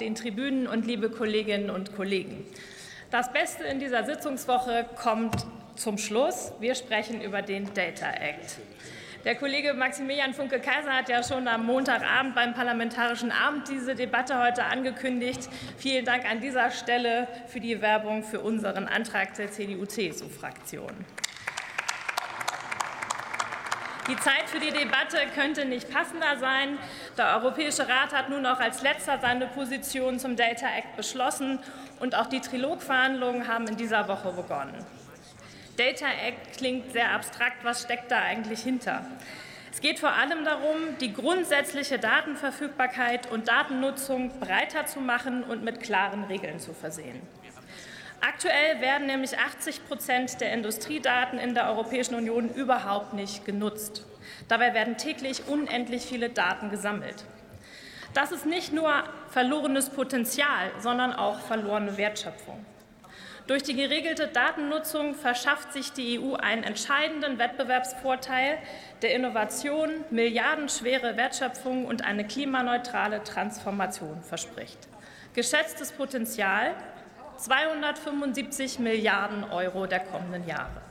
den Tribünen und liebe Kolleginnen und Kollegen. Das Beste in dieser Sitzungswoche kommt zum Schluss. Wir sprechen über den Data Act. Der Kollege Maximilian Funke-Kaiser hat ja schon am Montagabend beim Parlamentarischen Abend diese Debatte heute angekündigt. Vielen Dank an dieser Stelle für die Werbung für unseren Antrag der CDU-CSU-Fraktion. Die Zeit für die Debatte könnte nicht passender sein. Der Europäische Rat hat nun auch als letzter seine Position zum Data Act beschlossen und auch die Trilogverhandlungen haben in dieser Woche begonnen. Data Act klingt sehr abstrakt. Was steckt da eigentlich hinter? Es geht vor allem darum, die grundsätzliche Datenverfügbarkeit und Datennutzung breiter zu machen und mit klaren Regeln zu versehen. Aktuell werden nämlich 80 Prozent der Industriedaten in der Europäischen Union überhaupt nicht genutzt. Dabei werden täglich unendlich viele Daten gesammelt. Das ist nicht nur verlorenes Potenzial, sondern auch verlorene Wertschöpfung. Durch die geregelte Datennutzung verschafft sich die EU einen entscheidenden Wettbewerbsvorteil, der Innovation, milliardenschwere Wertschöpfung und eine klimaneutrale Transformation verspricht. Geschätztes Potenzial 275 Milliarden Euro der kommenden Jahre.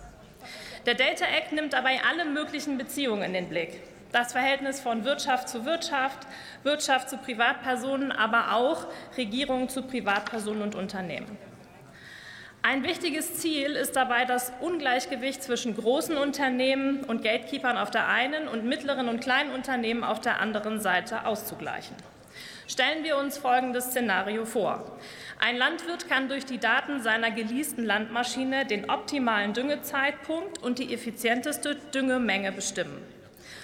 Der Data Act nimmt dabei alle möglichen Beziehungen in den Blick. Das Verhältnis von Wirtschaft zu Wirtschaft, Wirtschaft zu Privatpersonen, aber auch Regierungen zu Privatpersonen und Unternehmen. Ein wichtiges Ziel ist dabei, das Ungleichgewicht zwischen großen Unternehmen und Gatekeepern auf der einen und mittleren und kleinen Unternehmen auf der anderen Seite auszugleichen. Stellen wir uns folgendes Szenario vor. Ein Landwirt kann durch die Daten seiner geleasten Landmaschine den optimalen Düngezeitpunkt und die effizienteste Düngemenge bestimmen.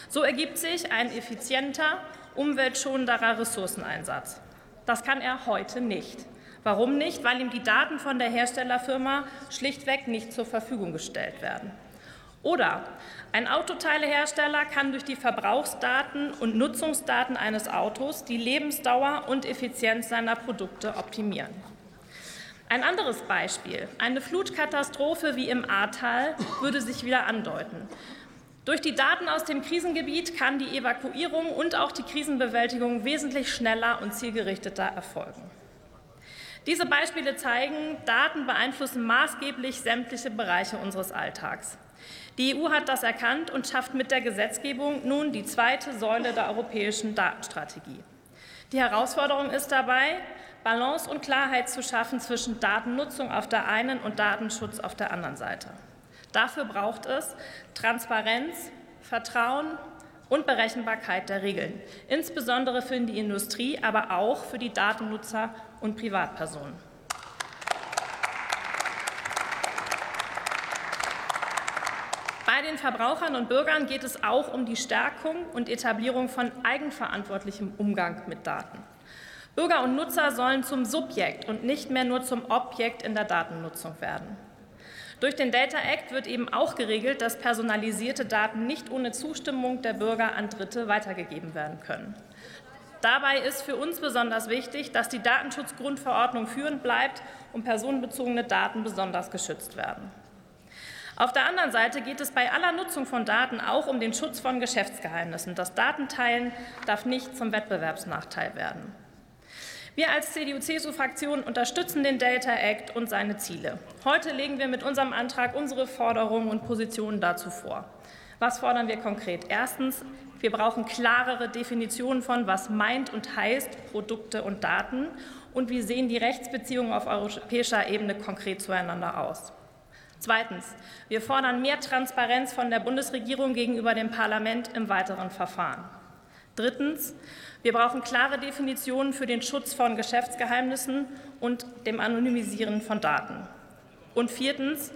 So ergibt sich ein effizienter, umweltschonenderer Ressourceneinsatz. Das kann er heute nicht. Warum nicht? Weil ihm die Daten von der Herstellerfirma schlichtweg nicht zur Verfügung gestellt werden. Oder ein Autoteilehersteller kann durch die Verbrauchsdaten und Nutzungsdaten eines Autos die Lebensdauer und Effizienz seiner Produkte optimieren. Ein anderes Beispiel. Eine Flutkatastrophe wie im Ahrtal würde sich wieder andeuten. Durch die Daten aus dem Krisengebiet kann die Evakuierung und auch die Krisenbewältigung wesentlich schneller und zielgerichteter erfolgen. Diese Beispiele zeigen, Daten beeinflussen maßgeblich sämtliche Bereiche unseres Alltags. Die EU hat das erkannt und schafft mit der Gesetzgebung nun die zweite Säule der europäischen Datenstrategie. Die Herausforderung ist dabei, Balance und Klarheit zu schaffen zwischen Datennutzung auf der einen und Datenschutz auf der anderen Seite. Dafür braucht es Transparenz, Vertrauen und Berechenbarkeit der Regeln, insbesondere für die Industrie, aber auch für die Datennutzer und Privatpersonen. Bei den Verbrauchern und Bürgern geht es auch um die Stärkung und Etablierung von eigenverantwortlichem Umgang mit Daten. Bürger und Nutzer sollen zum Subjekt und nicht mehr nur zum Objekt in der Datennutzung werden. Durch den Data Act wird eben auch geregelt, dass personalisierte Daten nicht ohne Zustimmung der Bürger an Dritte weitergegeben werden können. Dabei ist für uns besonders wichtig, dass die Datenschutzgrundverordnung führend bleibt und personenbezogene Daten besonders geschützt werden. Auf der anderen Seite geht es bei aller Nutzung von Daten auch um den Schutz von Geschäftsgeheimnissen. Das Datenteilen darf nicht zum Wettbewerbsnachteil werden. Wir als CDU-CSU-Fraktion unterstützen den Data Act und seine Ziele. Heute legen wir mit unserem Antrag unsere Forderungen und Positionen dazu vor. Was fordern wir konkret? Erstens, wir brauchen klarere Definitionen von, was meint und heißt Produkte und Daten und wie sehen die Rechtsbeziehungen auf europäischer Ebene konkret zueinander aus. Zweitens. Wir fordern mehr Transparenz von der Bundesregierung gegenüber dem Parlament im weiteren Verfahren. Drittens. Wir brauchen klare Definitionen für den Schutz von Geschäftsgeheimnissen und dem Anonymisieren von Daten. Und viertens.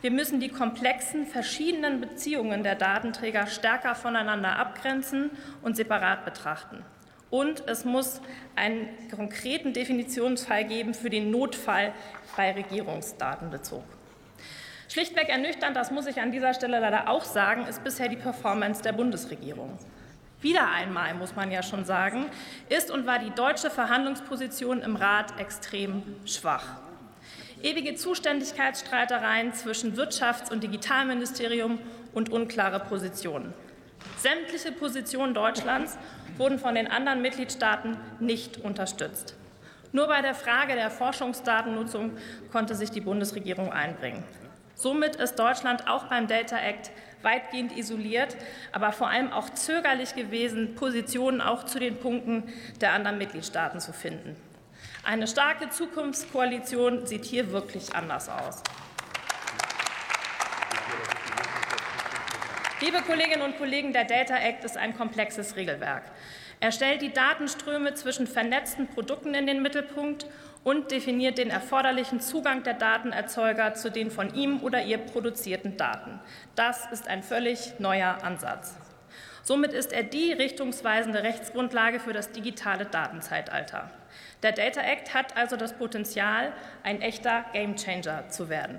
Wir müssen die komplexen, verschiedenen Beziehungen der Datenträger stärker voneinander abgrenzen und separat betrachten. Und es muss einen konkreten Definitionsfall geben für den Notfall bei Regierungsdatenbezug. Schlichtweg ernüchternd, das muss ich an dieser Stelle leider auch sagen, ist bisher die Performance der Bundesregierung. Wieder einmal, muss man ja schon sagen, ist und war die deutsche Verhandlungsposition im Rat extrem schwach. Ewige Zuständigkeitsstreitereien zwischen Wirtschafts- und Digitalministerium und unklare Positionen. Sämtliche Positionen Deutschlands wurden von den anderen Mitgliedstaaten nicht unterstützt. Nur bei der Frage der Forschungsdatennutzung konnte sich die Bundesregierung einbringen. Somit ist Deutschland auch beim Data Act weitgehend isoliert, aber vor allem auch zögerlich gewesen, Positionen auch zu den Punkten der anderen Mitgliedstaaten zu finden. Eine starke Zukunftskoalition sieht hier wirklich anders aus. Liebe Kolleginnen und Kollegen, der Data Act ist ein komplexes Regelwerk. Er stellt die Datenströme zwischen vernetzten Produkten in den Mittelpunkt und definiert den erforderlichen Zugang der Datenerzeuger zu den von ihm oder ihr produzierten Daten. Das ist ein völlig neuer Ansatz. Somit ist er die richtungsweisende Rechtsgrundlage für das digitale Datenzeitalter. Der Data Act hat also das Potenzial, ein echter Gamechanger zu werden.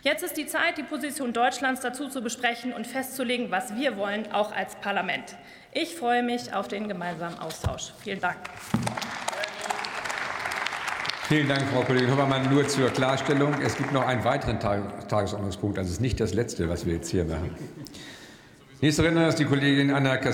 Jetzt ist die Zeit, die Position Deutschlands dazu zu besprechen und festzulegen, was wir wollen, auch als Parlament. Ich freue mich auf den gemeinsamen Austausch. Vielen Dank. Vielen Dank, Frau Kollegin Hoppermann. Nur zur Klarstellung, es gibt noch einen weiteren Tagesordnungspunkt. Also ist nicht das letzte, was wir jetzt hier machen. Nächste Rednerin ist die Kollegin Anna